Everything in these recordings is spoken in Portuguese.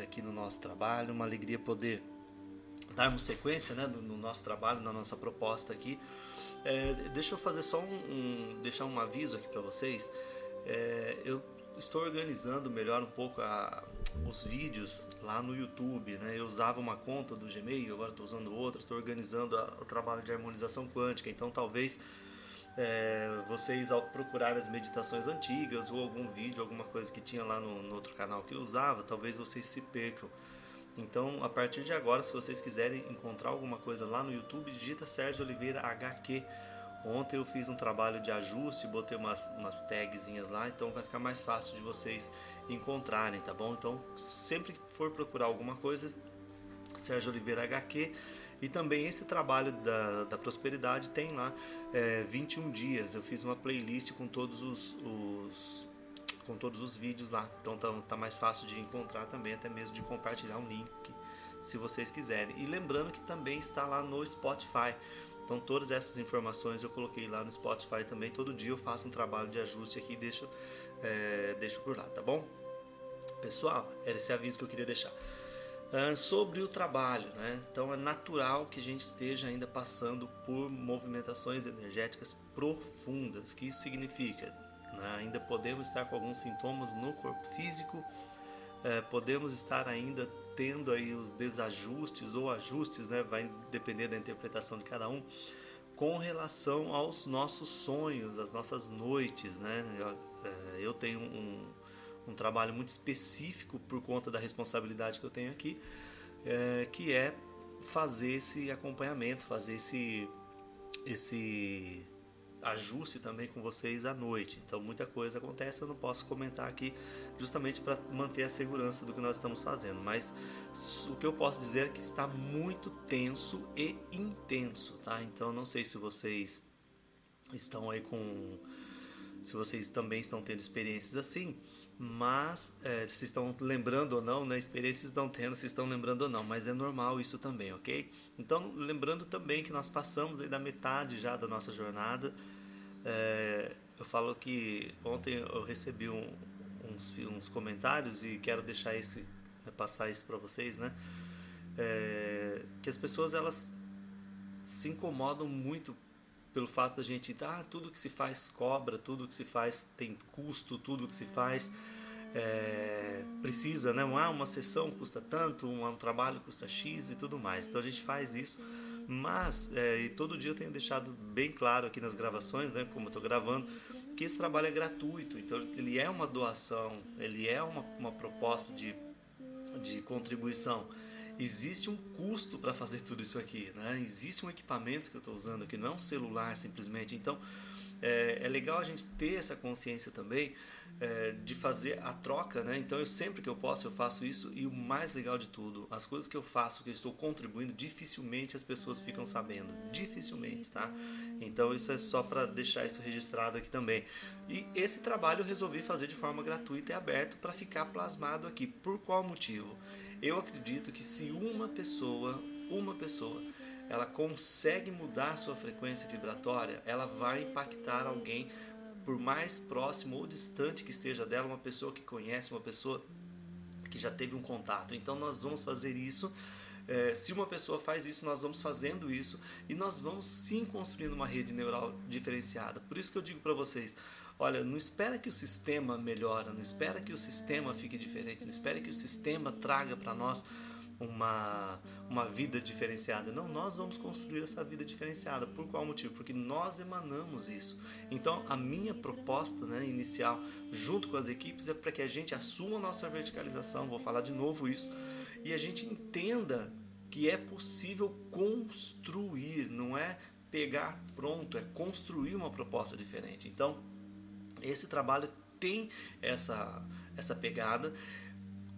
aqui no nosso trabalho, uma alegria poder darmos sequência né, no, nosso trabalho, na nossa proposta aqui. É, deixa eu fazer só um, um deixar um aviso aqui para vocês. É, eu estou organizando melhor um pouco a, os vídeos lá no YouTube. Né? Eu usava uma conta do Gmail, agora estou usando outra. Estou organizando a, o trabalho de harmonização quântica. Então talvez é, vocês ao procurar as meditações antigas ou algum vídeo, alguma coisa que tinha lá no, no, outro canal que eu usava, talvez vocês se percam. Então, a partir de agora, se vocês quiserem encontrar alguma coisa lá no YouTube, digita Sérgio Oliveira HQ. Ontem eu fiz um trabalho de ajuste, botei umas, umas tagzinhas lá, então vai ficar mais fácil de vocês encontrarem, tá bom? Então, sempre que for procurar alguma coisa, Sérgio Oliveira HQ, e também esse trabalho da, da prosperidade tem lá é, 21 dias. Eu fiz uma playlist com todos os, os com todos os vídeos lá. Então tá, tá, mais fácil de encontrar também, até mesmo de compartilhar um link se vocês quiserem. E lembrando que também está lá no Spotify. Então todas essas informações eu coloquei lá no Spotify também. Todo dia eu faço um trabalho de ajuste aqui e deixo, é, deixo por lá, tá bom? Pessoal, era esse aviso que eu queria deixar. Ah, sobre o trabalho, né? Então é natural que a gente esteja ainda passando por movimentações energéticas profundas. O que isso significa? Né? Ainda podemos estar com alguns sintomas no corpo físico, é, podemos estar ainda tendo aí os desajustes ou ajustes, né? Vai depender da interpretação de cada um com relação aos nossos sonhos, às nossas noites, né? Eu, é, eu tenho um um trabalho muito específico por conta da responsabilidade que eu tenho aqui, é, que é fazer esse acompanhamento, fazer esse, esse ajuste também com vocês à noite. Então muita coisa acontece, eu não posso comentar aqui justamente para manter a segurança do que nós estamos fazendo, mas o que eu posso dizer é que está muito tenso e intenso, tá? Então não sei se vocês estão aí com se vocês também estão tendo experiências assim, mas é, se estão lembrando ou não, né? Experiências estão tendo, se estão lembrando ou não, mas é normal isso também, ok? Então, lembrando também que nós passamos aí da metade já da nossa jornada. É, eu falo que ontem eu recebi um, uns, uns comentários e quero deixar esse, né, passar isso para vocês, né? É, que as pessoas elas se incomodam muito pelo fato da gente, ah, tudo que se faz cobra, tudo que se faz tem custo, tudo que se faz é, precisa, né? Ah, uma sessão custa tanto, um, trabalho custa X e tudo mais. Então a gente faz isso, mas é, e todo dia eu tenho deixado bem claro aqui nas gravações, né? Como eu estou gravando, que esse trabalho é gratuito, então ele é uma doação, ele é uma, uma proposta de, de contribuição existe um custo para fazer tudo isso aqui, né? Existe um equipamento que eu estou usando aqui, não é um celular simplesmente. Então, é, é legal a gente ter essa consciência também é, de fazer a troca, né? Então, eu sempre que eu posso eu faço isso e o mais legal de tudo, as coisas que eu faço, que eu estou contribuindo, dificilmente as pessoas ficam sabendo, dificilmente, tá? Então, isso é só para deixar isso registrado aqui também. E esse trabalho eu resolvi fazer de forma gratuita e aberto para ficar plasmado aqui. Por qual motivo? Eu acredito que se uma pessoa, uma pessoa, ela consegue mudar sua frequência vibratória, ela vai impactar alguém por mais próximo ou distante que esteja dela, uma pessoa que conhece, uma pessoa que já teve um contato. Então nós vamos fazer isso. É, se uma pessoa faz isso, nós vamos fazendo isso e nós vamos sim construindo uma rede neural diferenciada. Por isso que eu digo para vocês, Olha, não espera que o sistema melhore, não espera que o sistema fique diferente, não espera que o sistema traga para nós uma, uma vida diferenciada. Não, nós vamos construir essa vida diferenciada. Por qual motivo? Porque nós emanamos isso. Então, a minha proposta né, inicial, junto com as equipes, é para que a gente assuma a nossa verticalização. Vou falar de novo isso. E a gente entenda que é possível construir, não é pegar pronto, é construir uma proposta diferente. Então, esse trabalho tem essa, essa pegada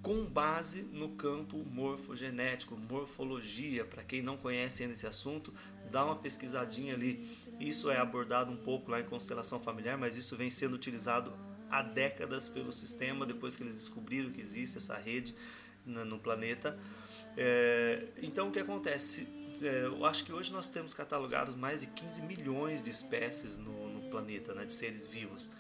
com base no campo morfogenético, morfologia. Para quem não conhece ainda esse assunto, dá uma pesquisadinha ali. Isso é abordado um pouco lá em constelação familiar, mas isso vem sendo utilizado há décadas pelo sistema, depois que eles descobriram que existe essa rede no planeta. É, então o que acontece? É, eu acho que hoje nós temos catalogados mais de 15 milhões de espécies no, no planeta, né, de seres vivos.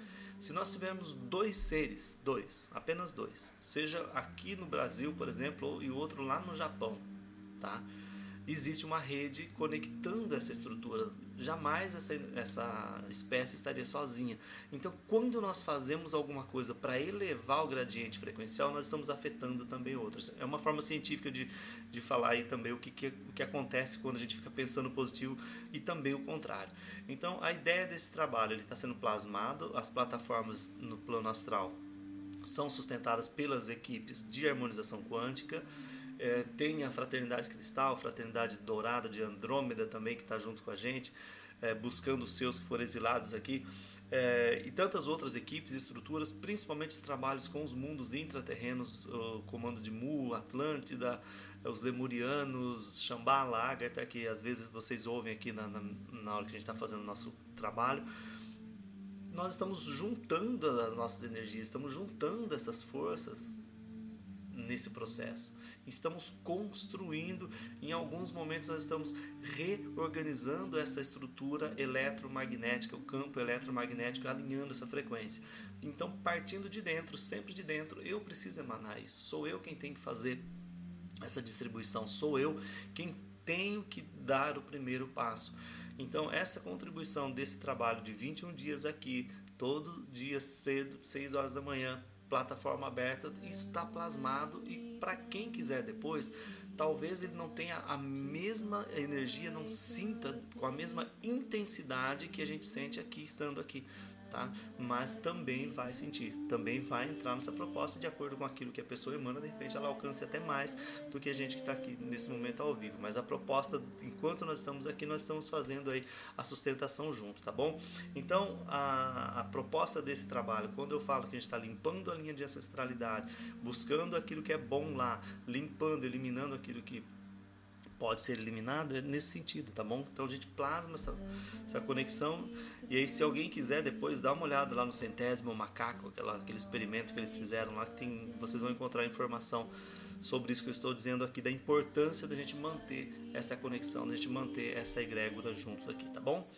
Se nós tivermos dois seres, dois, apenas dois, seja aqui no Brasil, por exemplo, e outro lá no Japão, tá? Existe uma rede conectando essa estrutura. Jamais essa, essa espécie estaria sozinha. Então, quando nós fazemos alguma coisa para elevar o gradiente frequencial, nós estamos afetando também outros. É uma forma científica de, de falar aí também o que, que, o que acontece quando a gente fica pensando positivo e também o contrário. Então, a ideia desse trabalho está sendo plasmado, as plataformas no plano astral são sustentadas pelas equipes de harmonização quântica é, tem a Fraternidade Cristal, Fraternidade Dourada de Andrômeda também, que está junto com a gente, é, buscando os seus que foram exilados aqui, é, e tantas outras equipes e estruturas, principalmente os trabalhos com os mundos intraterrenos, o comando de Mu, Atlântida, os Lemurianos, Shambhala, Agatha, que às vezes vocês ouvem aqui na, na, na hora que a gente está fazendo o nosso trabalho. Nós estamos juntando as nossas energias, estamos juntando essas forças nesse processo estamos construindo, em alguns momentos nós estamos reorganizando essa estrutura eletromagnética, o campo eletromagnético, alinhando essa frequência. Então, partindo de dentro, sempre de dentro, eu preciso emanar isso. Sou eu quem tem que fazer essa distribuição, sou eu quem tenho que dar o primeiro passo. Então, essa contribuição desse trabalho de 21 dias aqui, todo dia cedo, 6 horas da manhã, plataforma aberta, isso está plasmado e para quem quiser depois, talvez ele não tenha a mesma energia, não sinta com a mesma intensidade que a gente sente aqui estando aqui tá? Mas também vai sentir, também vai entrar nessa proposta de acordo com aquilo que a pessoa emana, de repente ela alcance até mais do que a gente que está aqui nesse momento ao vivo. Mas a proposta, enquanto nós estamos aqui, nós estamos fazendo aí a sustentação junto, tá bom? Então a, a proposta desse trabalho, quando eu falo que a gente está limpando a linha de ancestralidade, buscando aquilo que é bom lá, limpando, eliminando aquilo que pode ser eliminado é nesse sentido, tá bom? Então a gente plasma essa, essa conexão e aí se alguém quiser depois dá uma olhada lá no centésimo macaco, aquela, aquele experimento que eles fizeram lá que tem, vocês vão encontrar informação sobre isso que eu estou dizendo aqui da importância da gente manter essa conexão, da gente manter essa egrégora juntos aqui, tá bom?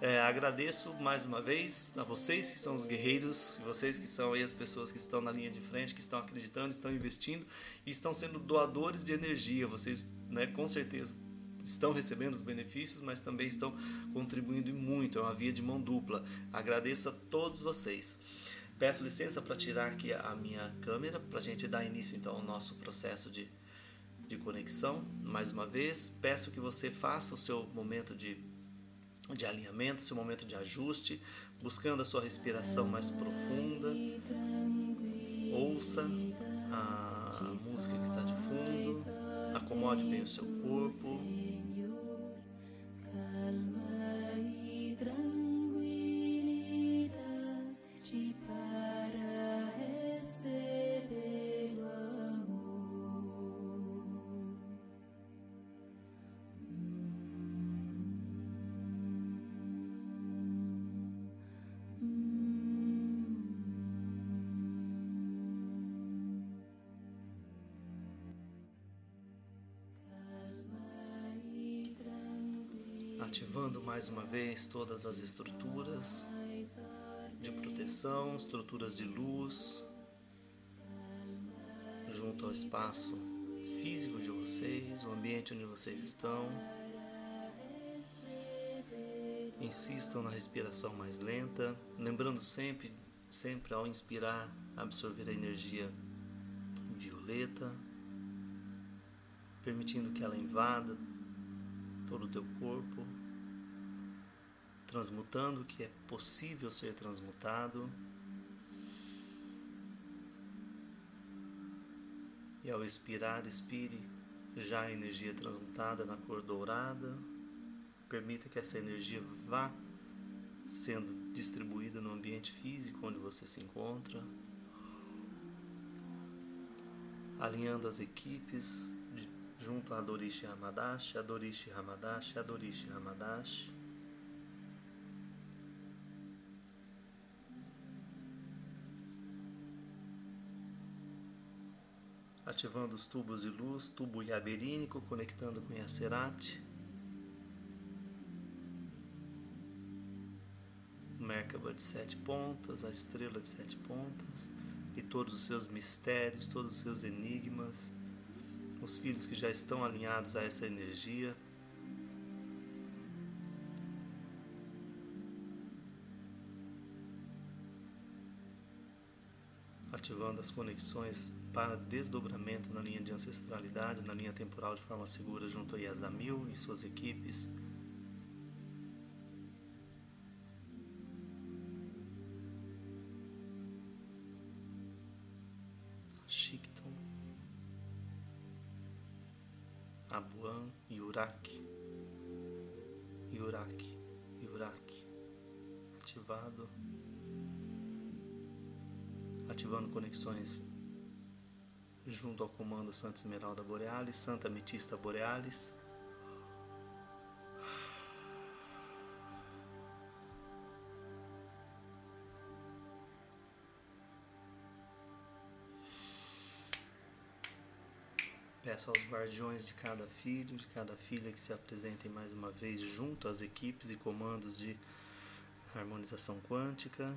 É, agradeço mais uma vez a vocês que são os guerreiros, vocês que são as pessoas que estão na linha de frente, que estão acreditando, estão investindo e estão sendo doadores de energia. Vocês, né, com certeza estão recebendo os benefícios, mas também estão contribuindo muito. É uma via de mão dupla. Agradeço a todos vocês. Peço licença para tirar aqui a minha câmera para a gente dar início então ao nosso processo de, de conexão. Mais uma vez, peço que você faça o seu momento de de alinhamento, seu momento de ajuste, buscando a sua respiração mais profunda. Ouça a música que está de fundo, acomode bem o seu corpo. Mais uma vez todas as estruturas de proteção, estruturas de luz, junto ao espaço físico de vocês, o ambiente onde vocês estão. Insistam na respiração mais lenta, lembrando sempre, sempre ao inspirar, absorver a energia violeta, permitindo que ela invada todo o teu corpo transmutando o que é possível ser transmutado. E ao expirar, expire já a energia transmutada na cor dourada. Permita que essa energia vá sendo distribuída no ambiente físico onde você se encontra, alinhando as equipes junto a Dorishi Hamadashi, Adorishi Hamadashi, Adorishi Hamadashi. Ativando os tubos de luz, tubo iaberínico conectando com Yacerati, Merkaba de sete pontas, a estrela de sete pontas, e todos os seus mistérios, todos os seus enigmas, os filhos que já estão alinhados a essa energia. Ativando as conexões para desdobramento na linha de ancestralidade, na linha temporal de forma segura junto a Yazamil e suas equipes. Conexões junto ao comando Santa Esmeralda Borealis, Santa Ametista Borealis. Peço aos guardiões de cada filho, de cada filha que se apresentem mais uma vez junto às equipes e comandos de harmonização quântica.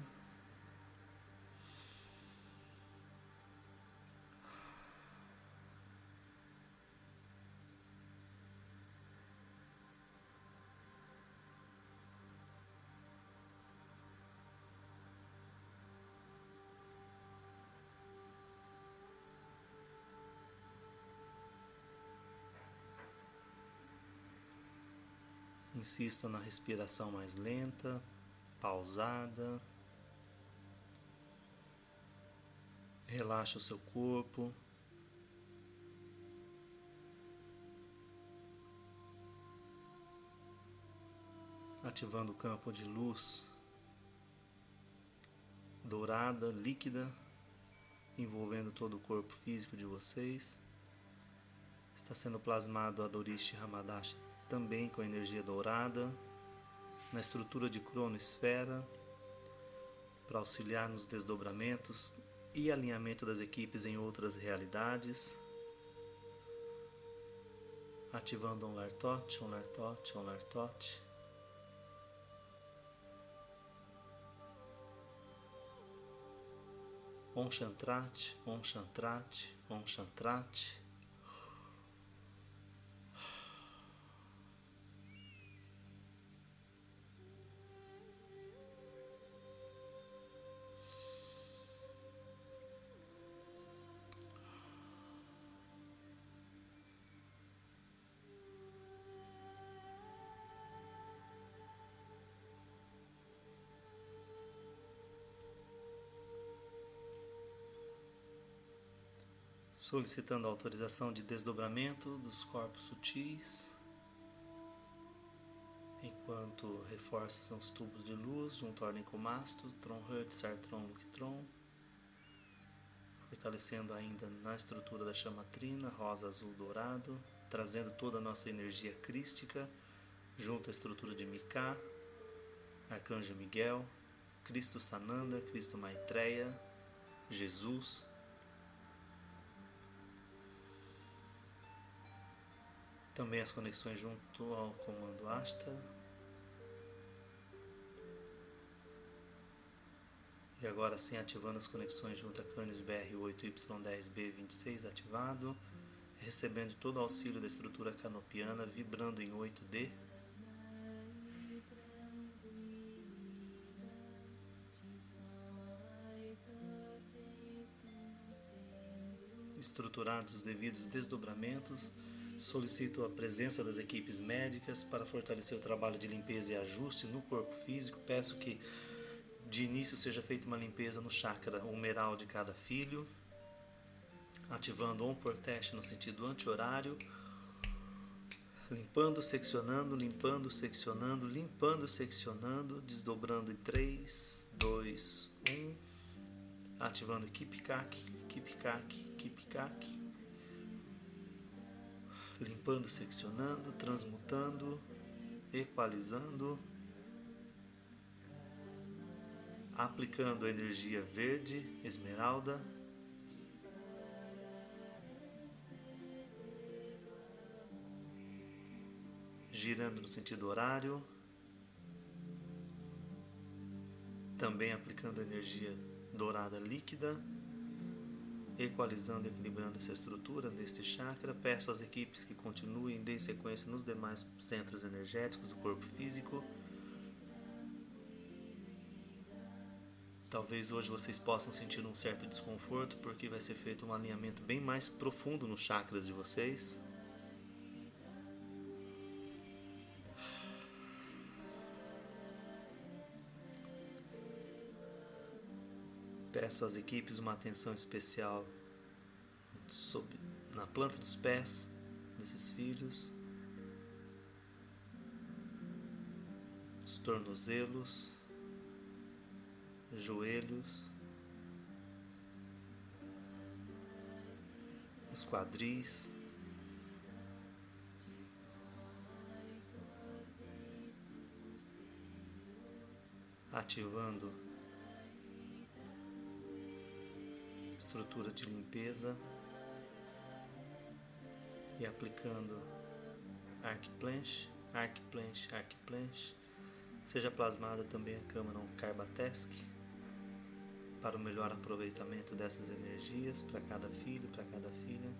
Insista na respiração mais lenta, pausada. Relaxa o seu corpo. Ativando o campo de luz dourada, líquida, envolvendo todo o corpo físico de vocês. Está sendo plasmado a Dorishi Hamadashi também com a energia dourada, na estrutura de cronosfera, para auxiliar nos desdobramentos e alinhamento das equipes em outras realidades. Ativando um Lartot, um Lartot, um Lartot. Om Shantrat, Om Shantrat, Om Shantrat. Solicitando autorização de desdobramento dos corpos sutis, enquanto reforçam os tubos de luz junto ao Ornicomasto, Tron Hurt, Sartron, Luctron, fortalecendo ainda na estrutura da chama trina, rosa, azul, dourado, trazendo toda a nossa energia crística junto à estrutura de Mika, Arcanjo Miguel, Cristo Sananda, Cristo Maitreya, Jesus, Também as conexões junto ao comando Asta. E agora sim ativando as conexões junto a Canis BR8Y10B26 ativado, recebendo todo o auxílio da estrutura canopiana, vibrando em 8D. Estruturados os devidos desdobramentos Solicito a presença das equipes médicas para fortalecer o trabalho de limpeza e ajuste no corpo físico. Peço que de início seja feita uma limpeza no chakra humeral de cada filho, ativando um por teste no sentido anti-horário, limpando, seccionando, limpando, seccionando, limpando, seccionando, desdobrando em 3, 2, 1, ativando Kipikak, Kipikak, Kipikak limpando, seccionando, transmutando, equalizando, aplicando a energia verde, esmeralda, girando no sentido horário, também aplicando energia dourada líquida, equalizando e equilibrando essa estrutura deste chakra. Peço às equipes que continuem, deem sequência nos demais centros energéticos do corpo físico. Talvez hoje vocês possam sentir um certo desconforto, porque vai ser feito um alinhamento bem mais profundo nos chakras de vocês. Peço às equipes uma atenção especial na planta dos pés desses filhos, os tornozelos, joelhos, os quadris. Ativando estrutura de limpeza e aplicando arc planche, arc planche, arc planche. Seja plasmada também a câmara Carbatesc para o melhor aproveitamento dessas energias para cada filho, para cada filha.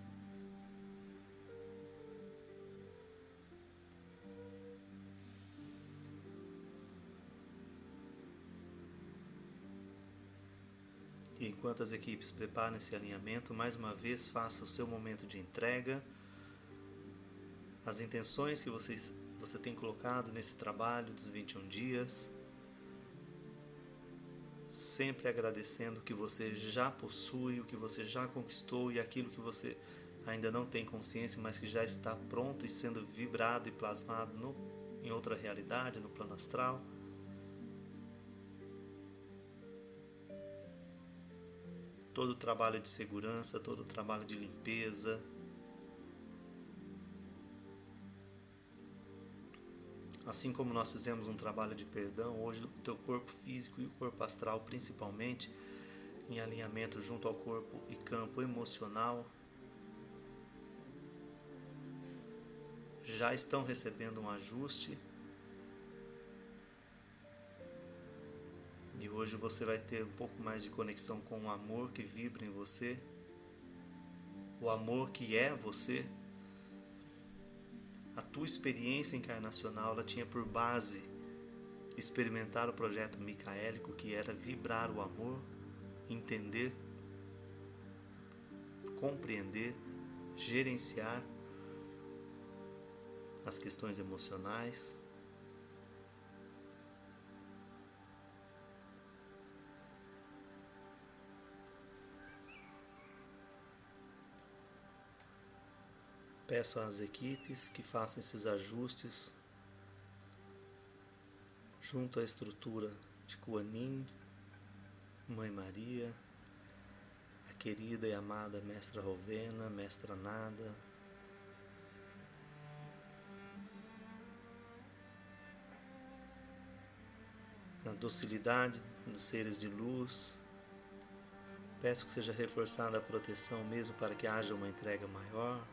Enquanto as equipes preparam esse alinhamento, mais uma vez faça o seu momento de entrega, as intenções que vocês, você tem colocado nesse trabalho dos 21 dias, sempre agradecendo o que você já possui, o que você já conquistou e aquilo que você ainda não tem consciência, mas que já está pronto e sendo vibrado e plasmado no, em outra realidade, no plano astral. Todo o trabalho de segurança, todo o trabalho de limpeza. Assim como nós fizemos um trabalho de perdão, hoje o teu corpo físico e o corpo astral, principalmente, em alinhamento junto ao corpo e campo emocional, já estão recebendo um ajuste hoje você vai ter um pouco mais de conexão com o amor que vibra em você, o amor que é você. A tua experiência encarnacional ela tinha por base experimentar o projeto micaélico, que era vibrar o amor, entender, compreender, gerenciar as questões emocionais Peço às equipes que façam esses ajustes junto à estrutura de Kuanin, Mãe Maria, a querida e amada Mestra Rovena, Mestra Nada, a docilidade dos seres de luz. Peço que seja reforçada a proteção mesmo para que haja uma entrega maior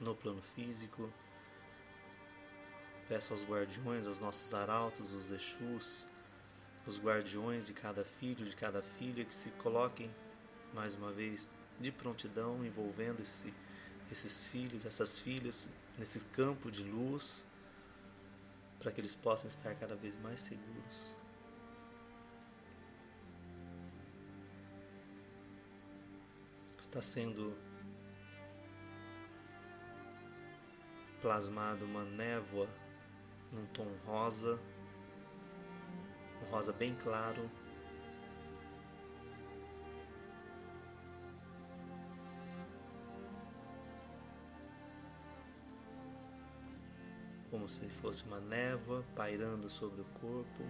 no plano físico. Peço aos guardiões, aos nossos arautos, os Exus, os guardiões de cada filho, de cada filha, que se coloquem mais uma vez de prontidão, envolvendo esse, esses filhos, essas filhas, nesse campo de luz, para que eles possam estar cada vez mais seguros. Está sendo plasmado uma névoa num tom rosa, um rosa bem claro. Como se fosse uma névoa pairando sobre o corpo.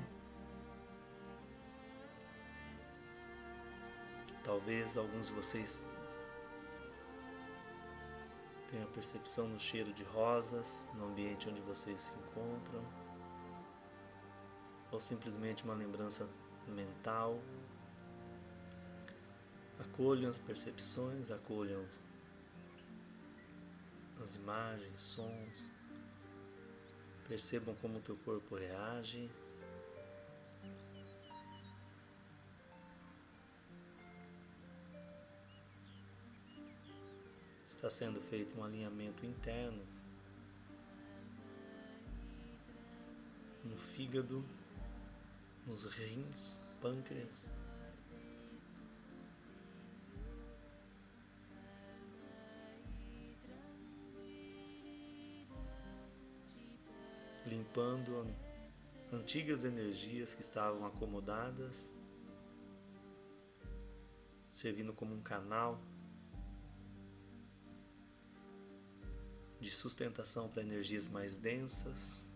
Talvez alguns de vocês Tenha percepção no cheiro de rosas no ambiente onde vocês se encontram, ou simplesmente uma lembrança mental. Acolham as percepções, acolham as imagens, sons. Percebam como o teu corpo reage. Está sendo feito um alinhamento interno no fígado, nos rins, pâncreas. Limpando antigas energias que estavam acomodadas, servindo como um canal de sustentação para energias mais densas.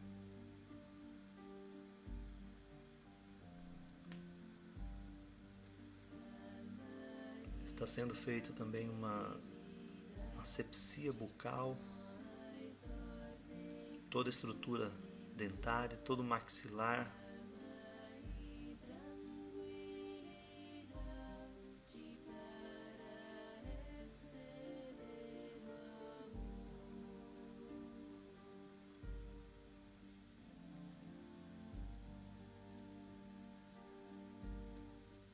Está sendo feito também uma asepsia bucal, toda a estrutura dentária, todo o maxilar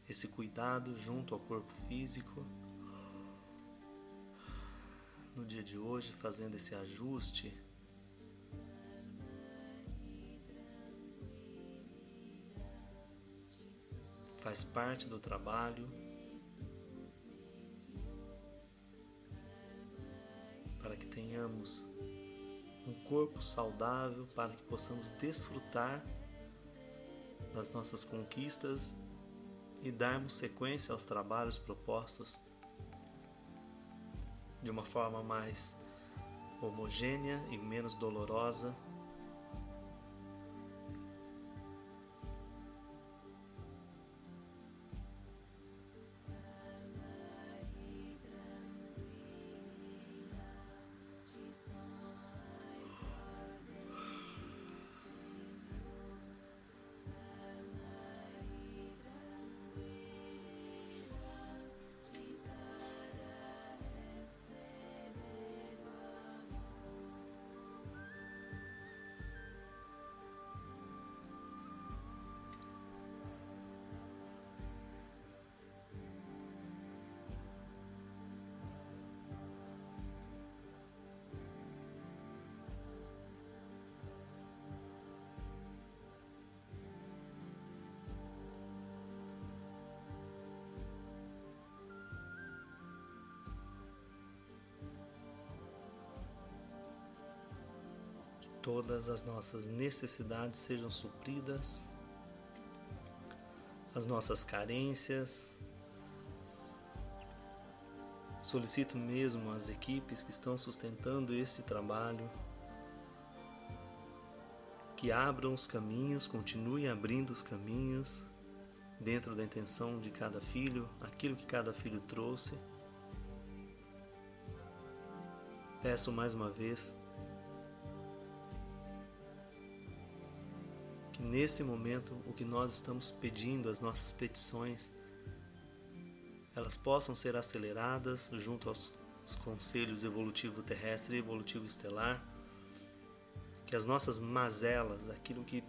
esse cuidado junto ao corpo físico. No dia de hoje, fazendo esse ajuste. Faz parte do trabalho. Para que tenhamos um corpo saudável, para que possamos desfrutar das nossas conquistas e darmos sequência aos trabalhos propostos de uma forma mais homogênea e menos dolorosa. Todas as nossas necessidades sejam supridas, as nossas carências. Solicito mesmo às equipes que estão sustentando esse trabalho que abram os caminhos, continuem abrindo os caminhos dentro da intenção de cada filho, aquilo que cada filho trouxe. Peço mais uma vez nesse momento o que nós estamos pedindo, as nossas petições, elas possam ser aceleradas junto aos, conselhos evolutivo terrestre e evolutivo estelar, que as nossas mazelas, aquilo que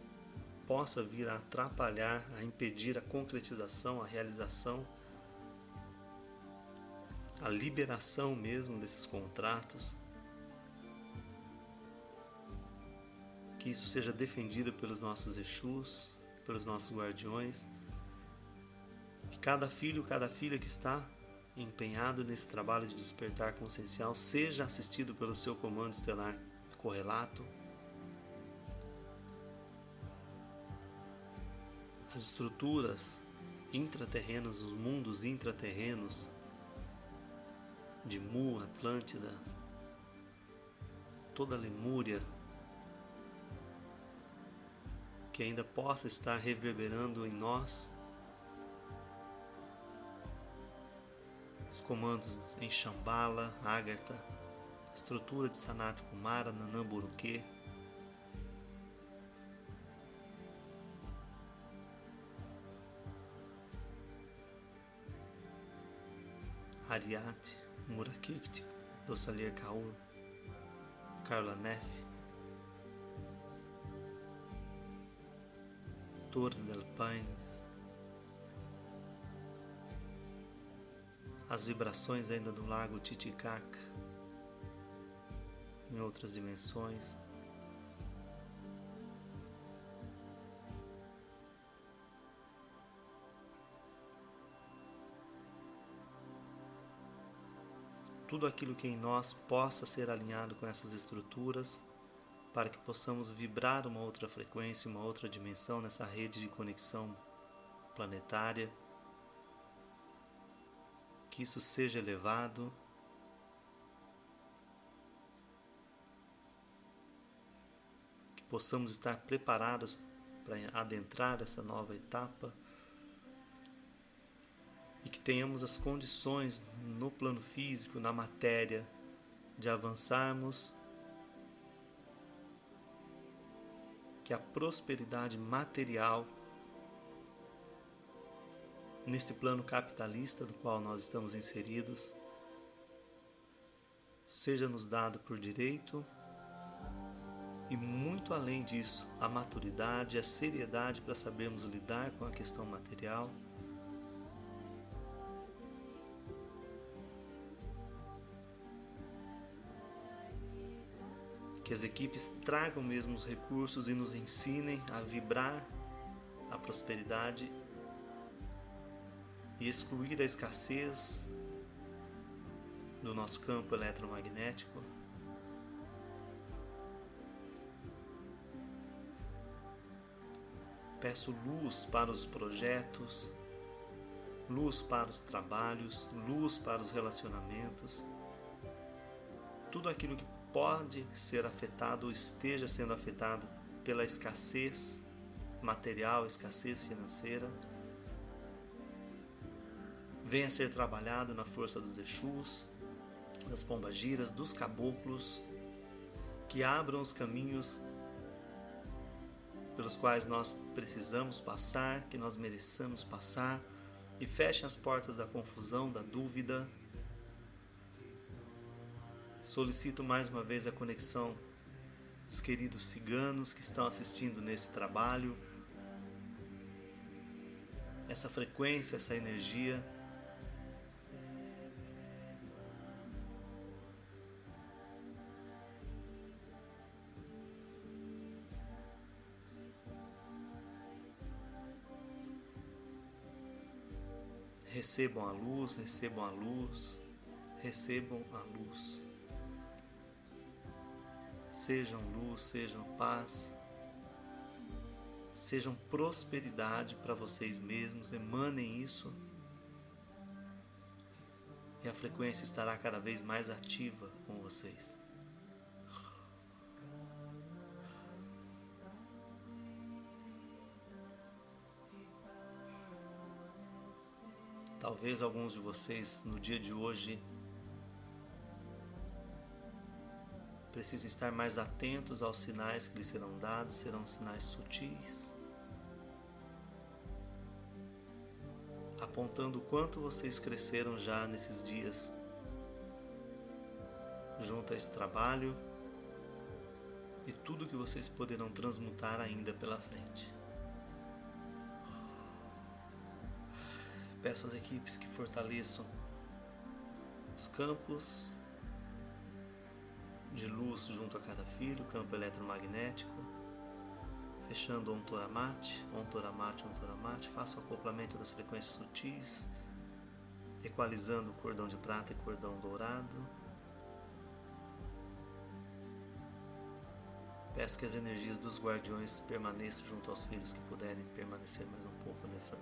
possa vir a atrapalhar, a impedir a concretização, a realização, a liberação mesmo desses contratos, que isso seja defendido pelos nossos Exus, pelos nossos guardiões, que cada filho, cada filha que está empenhado nesse trabalho de despertar consciencial seja assistido pelo seu comando estelar correlato. As estruturas intraterrenas, os mundos intraterrenos de Mu, Atlântida, toda a Lemúria, que ainda possa estar reverberando em nós. Os comandos em Shambhala, Agartha, estrutura de Sanat Kumara, Nanamburuque, Ariate, Murakirti, Dosalier Kaur, Carla Neff, Torres del Paines, as vibrações ainda do lago Titicaca, em outras dimensões. Tudo aquilo que em nós possa ser alinhado com essas estruturas, para que possamos vibrar uma outra frequência, uma outra dimensão nessa rede de conexão planetária. Que isso seja elevado possamos estar preparados para adentrar essa nova etapa e que tenhamos as condições no plano físico, na matéria, de avançarmos, que a prosperidade material neste plano capitalista do qual nós estamos inseridos seja nos dado por direito e muito além disso, a maturidade, a seriedade para sabermos lidar com a questão material. Que as equipes tragam mesmo os recursos e nos ensinem a vibrar a prosperidade e excluir a escassez do nosso campo eletromagnético. Peço luz para os projetos, luz para os trabalhos, luz para os relacionamentos. Tudo aquilo que pode ser afetado ou esteja sendo afetado pela escassez material, escassez financeira, venha ser trabalhado na força dos Exus, das pombagiras, dos caboclos, que abram os caminhos pelos quais nós precisamos passar, que nós mereçamos passar, e fechem as portas da confusão, da dúvida. Solicito mais uma vez a conexão dos queridos ciganos que estão assistindo nesse trabalho, essa frequência, essa energia Recebam a luz, recebam a luz, recebam a luz. Sejam luz, sejam paz, sejam prosperidade para vocês mesmos, emanem isso. E a frequência estará cada vez mais ativa com vocês. Talvez alguns de vocês no dia de hoje precisem estar mais atentos aos sinais que lhes serão dados, serão sinais sutis, apontando quanto vocês cresceram já nesses dias junto a esse trabalho e tudo que vocês poderão transmutar ainda pela frente. Peço às equipes que fortaleçam os campos de luz junto a cada filho, campo eletromagnético, fechando um toramate, um toramate, um toramate, faça o acoplamento das frequências sutis, equalizando o cordão de prata e cordão dourado. Peço que as energias dos guardiões permaneçam junto aos filhos que puderem permanecer mais um pouco nessa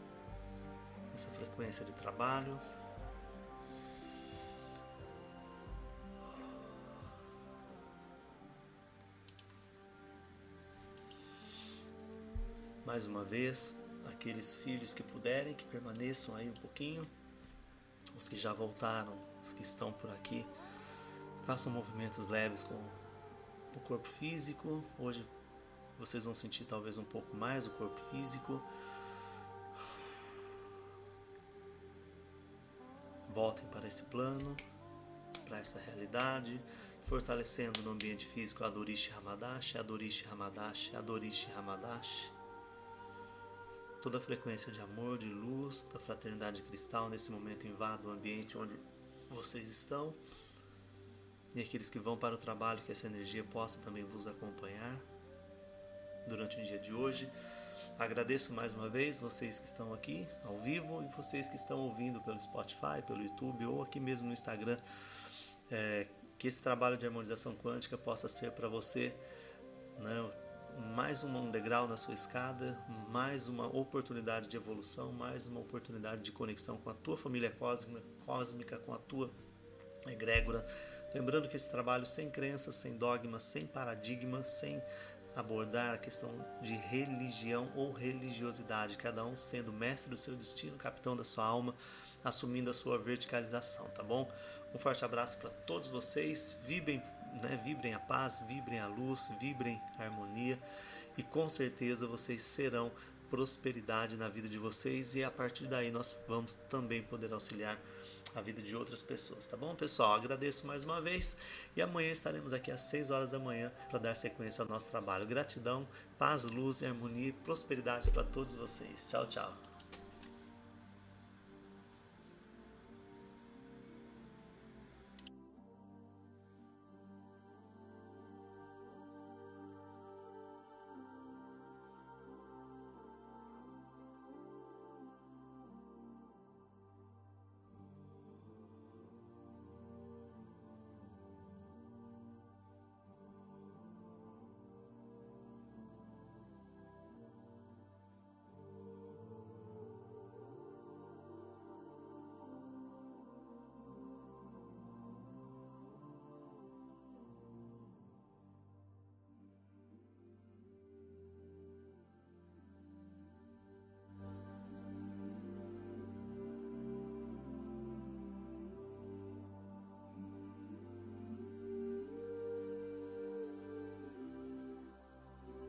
essa frequência de trabalho. Mais uma vez, aqueles filhos que puderem, que permaneçam aí um pouquinho, os que já voltaram, os que estão por aqui, façam movimentos leves com o corpo físico. Hoje vocês vão sentir talvez um pouco mais o corpo físico. voltem para esse plano, para essa realidade, fortalecendo no ambiente físico a Dorishi Hamadashi, a Dorishi Hamadashi, a Dorishi Hamadashi. Toda a frequência de amor, de luz, da fraternidade cristal nesse momento invada o ambiente onde vocês estão. e aqueles que vão para o trabalho, que essa energia possa também vos acompanhar durante o dia de hoje. Agradeço mais uma vez vocês que estão aqui ao vivo e vocês que estão ouvindo pelo Spotify, pelo YouTube ou aqui mesmo no Instagram. É, que esse trabalho de harmonização quântica possa ser para você né, mais um degrau na sua escada, mais uma oportunidade de evolução, mais uma oportunidade de conexão com a tua família cósmica, cósmica com a tua egrégora. Lembrando que esse trabalho sem crenças, sem dogmas, sem paradigmas, sem abordar a questão de religião ou religiosidade, cada um sendo mestre do seu destino, capitão da sua alma, assumindo a sua verticalização, tá bom? Um forte abraço para todos vocês, vibrem, né, vibrem a paz, vibrem a luz, vibrem a harmonia e com certeza vocês serão prosperidade na vida de vocês e a partir daí nós vamos também poder auxiliar a vida de outras pessoas, tá bom, pessoal? Agradeço mais uma vez e amanhã estaremos aqui às 6 horas da manhã para dar sequência ao nosso trabalho. Gratidão, paz, luz, harmonia e prosperidade para todos vocês. Tchau, tchau.